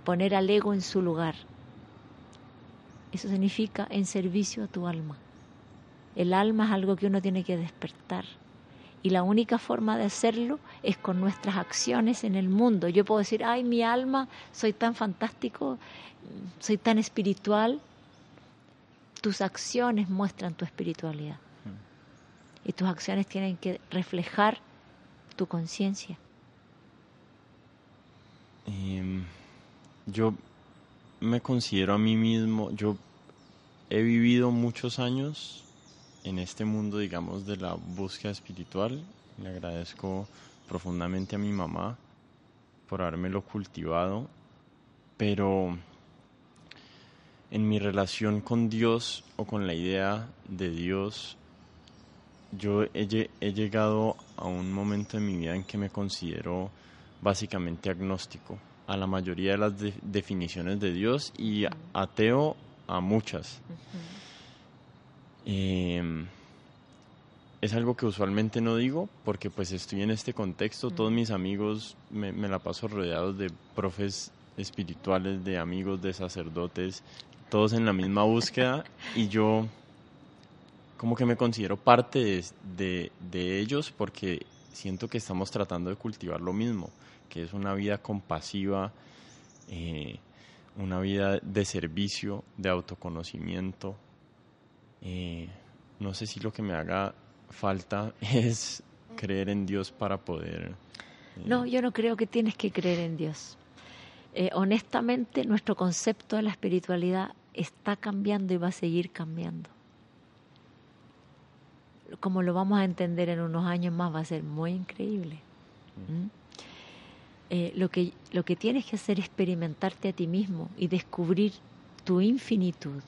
poner al ego en su lugar. Eso significa en servicio a tu alma. El alma es algo que uno tiene que despertar Y la única forma de hacerlo es con nuestras acciones en el mundo. Yo puedo decir, ay, mi alma, soy tan fantástico, soy tan espiritual. Tus acciones muestran tu espiritualidad. Y tus acciones tienen que reflejar tu conciencia. Em, yo me considero a mí mismo, yo he vivido muchos años en este mundo, digamos, de la búsqueda espiritual. Le agradezco profundamente a mi mamá por habérmelo cultivado, pero en mi relación con Dios o con la idea de Dios, yo he, he llegado a un momento en mi vida en que me considero básicamente agnóstico a la mayoría de las definiciones de Dios y ateo a muchas. Em, es algo que usualmente no digo porque pues estoy en este contexto, todos mis amigos me, la paso rodeados de profes espirituales, de amigos, de sacerdotes, todos en la misma búsqueda y yo como que me considero parte de, de, ellos porque siento que estamos tratando de cultivar lo mismo, que es una vida compasiva, eh, una vida de servicio, de autoconocimiento. Eh, no sé si lo que me haga falta es creer en Dios para poder... Eh, no, yo no creo que tienes que creer en Dios. Eh, honestamente, nuestro concepto de la espiritualidad está cambiando y va a seguir cambiando. Como lo vamos a entender en unos años más, va a ser muy increíble. ¿Mm? Eh, lo, que, lo que tienes que hacer es experimentarte a ti mismo y descubrir tu infinitud,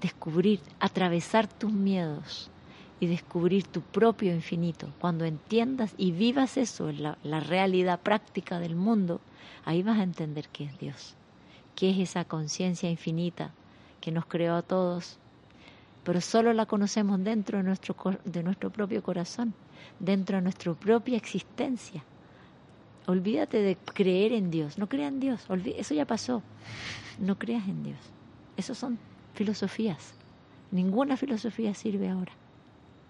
descubrir, atravesar tus miedos y descubrir tu propio infinito. Cuando entiendas y vivas eso, la, la realidad práctica del mundo, ahí vas a entender qué es Dios, qué es esa conciencia infinita que nos creó a todos, pero solo la conocemos dentro de nuestro, de nuestro propio corazón, dentro de nuestra propia existencia. Olvídate de creer en Dios. No creas en Dios. Eso ya pasó. No creas en Dios. Esas son filosofías. Ninguna filosofía sirve ahora.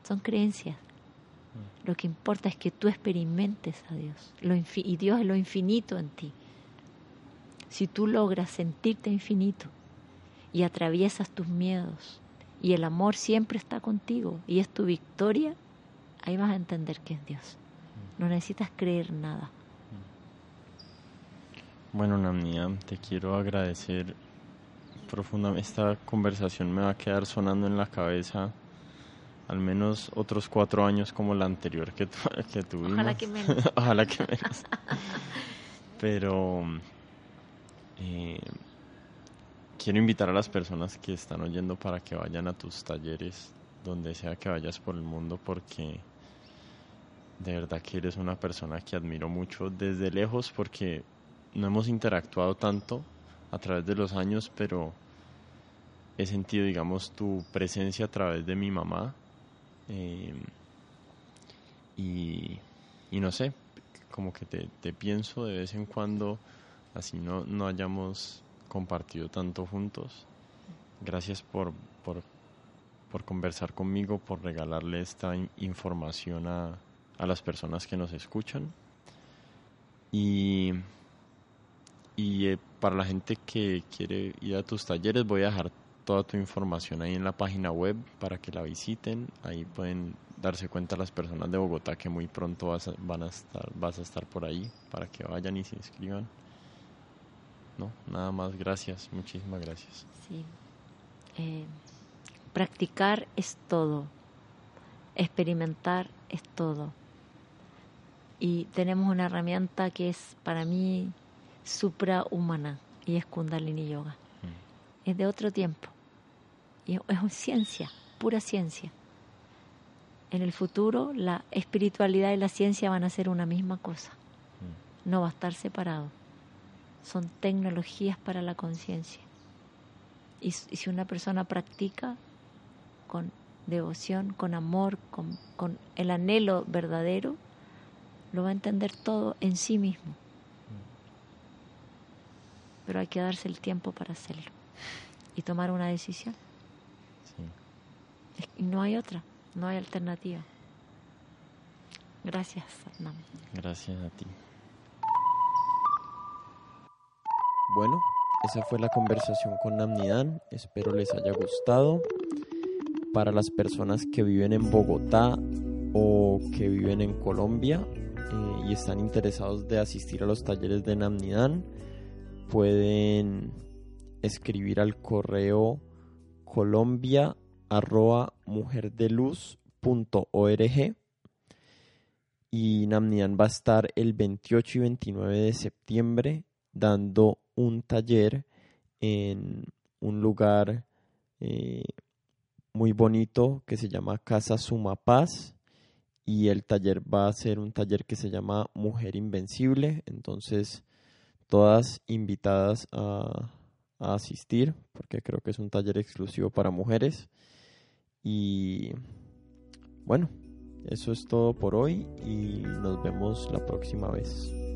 Son creencias. Lo que importa es que tú experimentes a Dios. y Dios es lo infinito en ti. Si tú logras sentirte infinito y atraviesas tus miedos y el amor siempre está contigo y es tu victoria, ahí vas a entender que es Dios. No necesitas creer nada. Bueno, Namnia, te quiero agradecer profundamente. Esta conversación me va a quedar sonando en la cabeza al menos otros cuatro años como la anterior que, que tuvimos. Ojalá que menos. Ojalá que menos. Pero eh, quiero invitar a las personas que están oyendo para que vayan a tus talleres, donde sea que vayas por el mundo, porque de verdad que eres una persona que admiro mucho desde lejos, porque no hemos interactuado tanto a través de los años, pero he sentido, digamos, tu presencia a través de mi mamá. Eh, y, no sé, como que te, pienso de vez en cuando, así no, no hayamos compartido tanto juntos. Gracias por, por, por conversar conmigo, por regalarle esta información a, a las personas que nos escuchan. Y y eh, para la gente que quiere ir a tus talleres, voy a dejar toda tu información ahí en la página web para que la visiten. Ahí pueden darse cuenta las personas de Bogotá que muy pronto vas a, van a estar, vas a estar por ahí para que vayan y se inscriban. No, nada más, gracias, muchísimas gracias. Sí. Eh, practicar es todo, experimentar es todo. Y tenemos una herramienta que es para mí suprahumana y es Kundalini Yoga. Mm. Es de otro tiempo. Y es ciencia, pura ciencia. En el futuro la espiritualidad y la ciencia van a ser una misma cosa. Mm. No va a estar separado. Son tecnologías para la conciencia. Y, si una persona practica con devoción, con amor, con, con el anhelo verdadero, lo va a entender todo en sí mismo pero hay que darse el tiempo para hacerlo y tomar una decisión. Y no hay otra, no hay alternativa. Gracias, Adnan. Gracias a ti. Bueno, esa fue la conversación con Namnidan. Espero les haya gustado. Para las personas que viven en Bogotá o que viven en Colombia eh, y están interesados de asistir a los talleres de Namnidan, pueden escribir al correo colombia y Namnidan va a estar el 28 y 29 de septiembre dando un taller en un lugar eh, muy bonito que se llama Casa Suma Paz y el taller va a ser un taller que se llama Mujer Invencible, entonces todas invitadas a, asistir porque creo que es un taller exclusivo para mujeres y bueno, eso es todo por hoy y nos vemos la próxima vez.